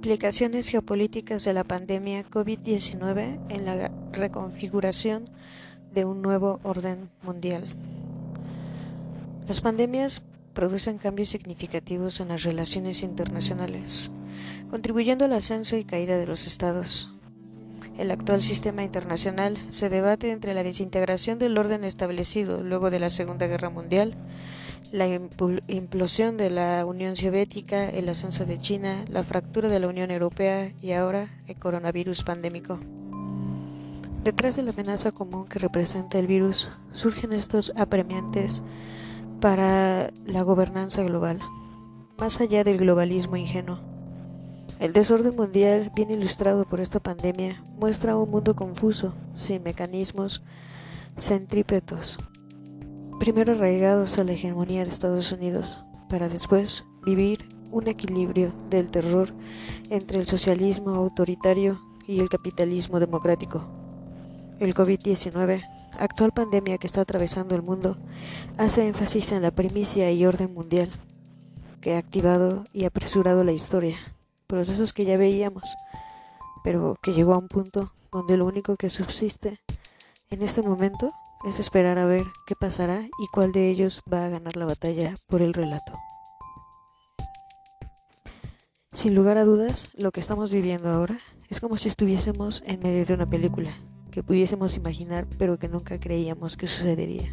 Implicaciones geopolíticas de la pandemia COVID-19 en la reconfiguración de un nuevo orden mundial. Las pandemias producen cambios significativos en las relaciones internacionales, contribuyendo al ascenso y caída de los estados. El actual sistema internacional se debate entre la desintegración del orden establecido luego de la Segunda Guerra Mundial la implosión de la Unión Soviética, el ascenso de China, la fractura de la Unión Europea y ahora el coronavirus pandémico. Detrás de la amenaza común que representa el virus surgen estos apremiantes para la gobernanza global, más allá del globalismo ingenuo. El desorden mundial, bien ilustrado por esta pandemia, muestra un mundo confuso, sin mecanismos centrípetos, primero arraigados a la hegemonía de Estados Unidos, para después vivir un equilibrio del terror entre el socialismo autoritario y el capitalismo democrático. El COVID-19, actual pandemia que está atravesando el mundo, hace énfasis en la primicia y orden mundial, que ha activado y apresurado la historia, procesos que ya veíamos, pero que llegó a un punto donde lo único que subsiste en este momento es esperar a ver qué pasará y cuál de ellos va a ganar la batalla por el relato. Sin lugar a dudas, lo que estamos viviendo ahora es como si estuviésemos en medio de una película que pudiésemos imaginar pero que nunca creíamos que sucedería.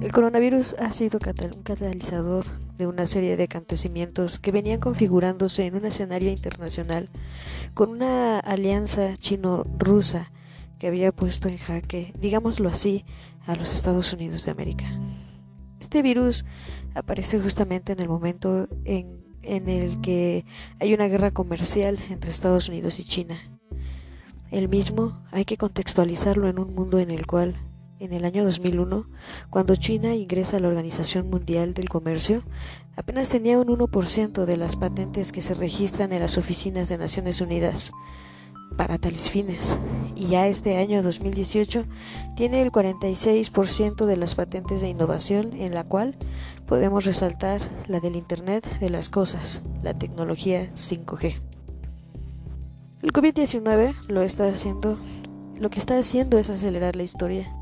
El coronavirus ha sido un catalizador de una serie de acontecimientos que venían configurándose en un escenario internacional con una alianza chino-rusa que había puesto en jaque, digámoslo así, a los Estados Unidos de América. Este virus aparece justamente en el momento en, en el que hay una guerra comercial entre Estados Unidos y China. El mismo hay que contextualizarlo en un mundo en el cual, en el año 2001, cuando China ingresa a la Organización Mundial del Comercio, apenas tenía un 1% de las patentes que se registran en las oficinas de Naciones Unidas para tales fines. Y ya este año 2018 tiene el 46% de las patentes de innovación en la cual podemos resaltar la del Internet de las Cosas, la tecnología 5G. El COVID-19 lo está haciendo, lo que está haciendo es acelerar la historia,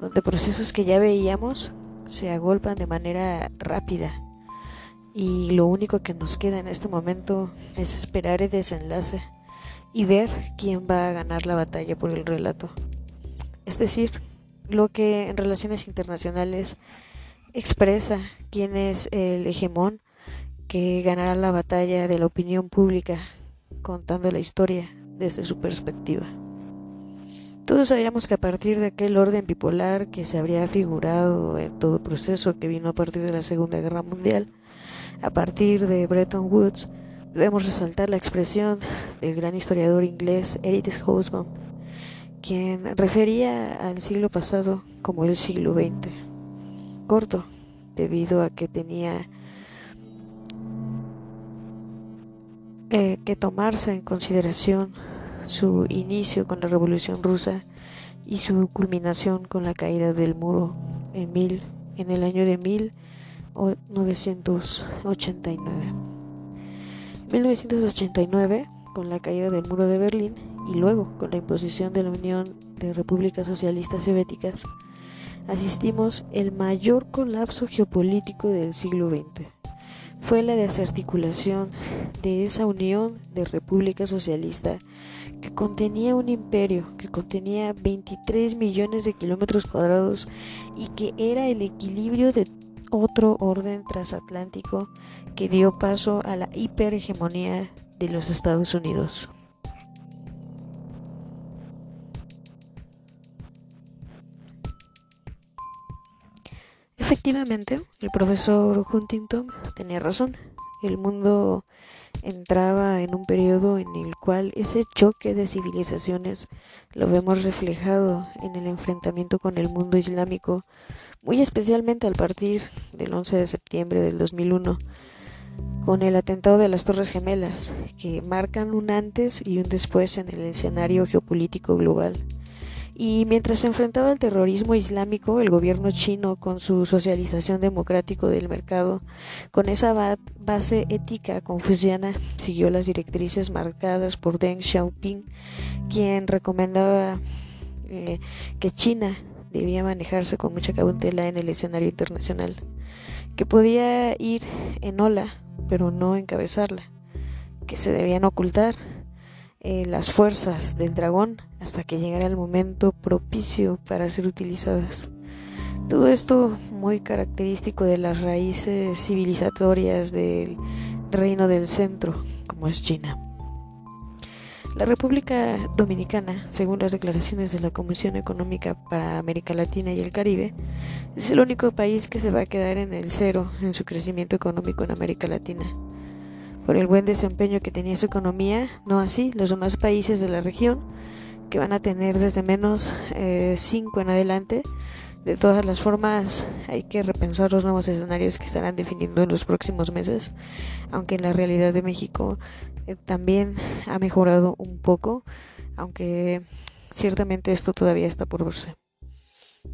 donde procesos que ya veíamos se agolpan de manera rápida. Y lo único que nos queda en este momento es esperar el desenlace y ver quién va a ganar la batalla por el relato. Es decir, lo que en relaciones internacionales expresa quién es el hegemón que ganará la batalla de la opinión pública contando la historia desde su perspectiva. Todos sabíamos que a partir de aquel orden bipolar que se habría figurado en todo proceso que vino a partir de la Segunda Guerra Mundial, a partir de Bretton Woods, Debemos resaltar la expresión del gran historiador inglés Eric Hobsbawm, quien refería al siglo pasado como el siglo XX, corto, debido a que tenía eh, que tomarse en consideración su inicio con la Revolución Rusa y su culminación con la caída del muro en, mil, en el año de 1989. 1989, con la caída del muro de Berlín y luego con la imposición de la Unión de Repúblicas Socialistas Soviéticas, asistimos el mayor colapso geopolítico del siglo XX. Fue la desarticulación de esa unión de república socialista que contenía un imperio, que contenía 23 millones de kilómetros cuadrados y que era el equilibrio de otro orden transatlántico que dio paso a la hiperhegemonía de los Estados Unidos. Efectivamente, el profesor Huntington tenía razón. El mundo entraba en un periodo en el cual ese choque de civilizaciones lo vemos reflejado en el enfrentamiento con el mundo islámico, muy especialmente al partir del 11 de septiembre del 2001, con el atentado de las Torres Gemelas, que marcan un antes y un después en el escenario geopolítico global, Y mientras se enfrentaba al terrorismo islámico, el gobierno chino, con su socialización democrático del mercado, con esa base ética confuciana, siguió las directrices marcadas por Deng Xiaoping, quien recomendaba eh, que China debía manejarse con mucha cautela en el escenario internacional, que podía ir en ola, pero no encabezarla, que se debían ocultar eh, las fuerzas del dragón hasta que llegara el momento propicio para ser utilizadas. Todo esto muy característico de las raíces civilizatorias del reino del centro, como es China. La República Dominicana, según las declaraciones de la Comisión Económica para América Latina y el Caribe, es el único país que se va a quedar en el cero en su crecimiento económico en América Latina por el buen desempeño que tenía su economía, no así los demás países de la región, que van a tener desde menos 5 eh, en adelante. De todas las formas, hay que repensar los nuevos escenarios que estarán definiendo en los próximos meses, aunque la realidad de México eh, también ha mejorado un poco, aunque ciertamente esto todavía está por verse.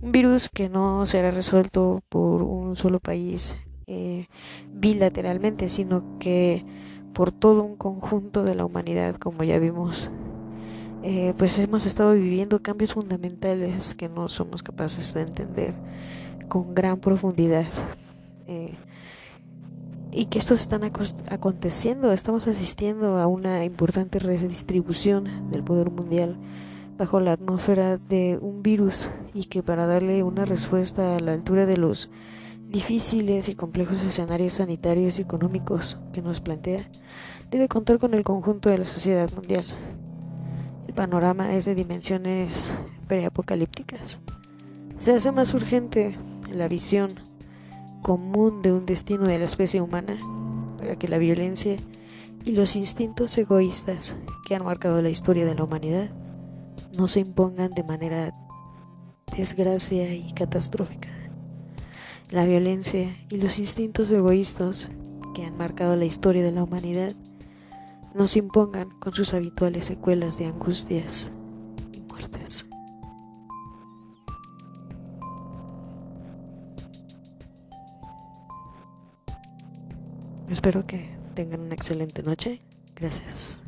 Un virus que no será resuelto por un solo país eh, bilateralmente, sino que por todo un conjunto de la humanidad, como ya vimos. Eh, pues hemos estado viviendo cambios fundamentales que no somos capaces de entender con gran profundidad. Eh, y que estos están aconteciendo, estamos asistiendo a una importante redistribución del poder mundial bajo la atmósfera de un virus y que para darle una respuesta a la altura de los difíciles y complejos escenarios sanitarios y económicos que nos plantea, debe contar con el conjunto de la sociedad mundial. El panorama es de dimensiones preapocalípticas. Se hace más urgente la visión común de un destino de la especie humana para que la violencia y los instintos egoístas que han marcado la historia de la humanidad no se impongan de manera desgracia y catastrófica la violencia y los instintos egoístas que han marcado la historia de la humanidad nos impongan con sus habituales secuelas de angustias y muertes. Espero que tengan una excelente noche. Gracias.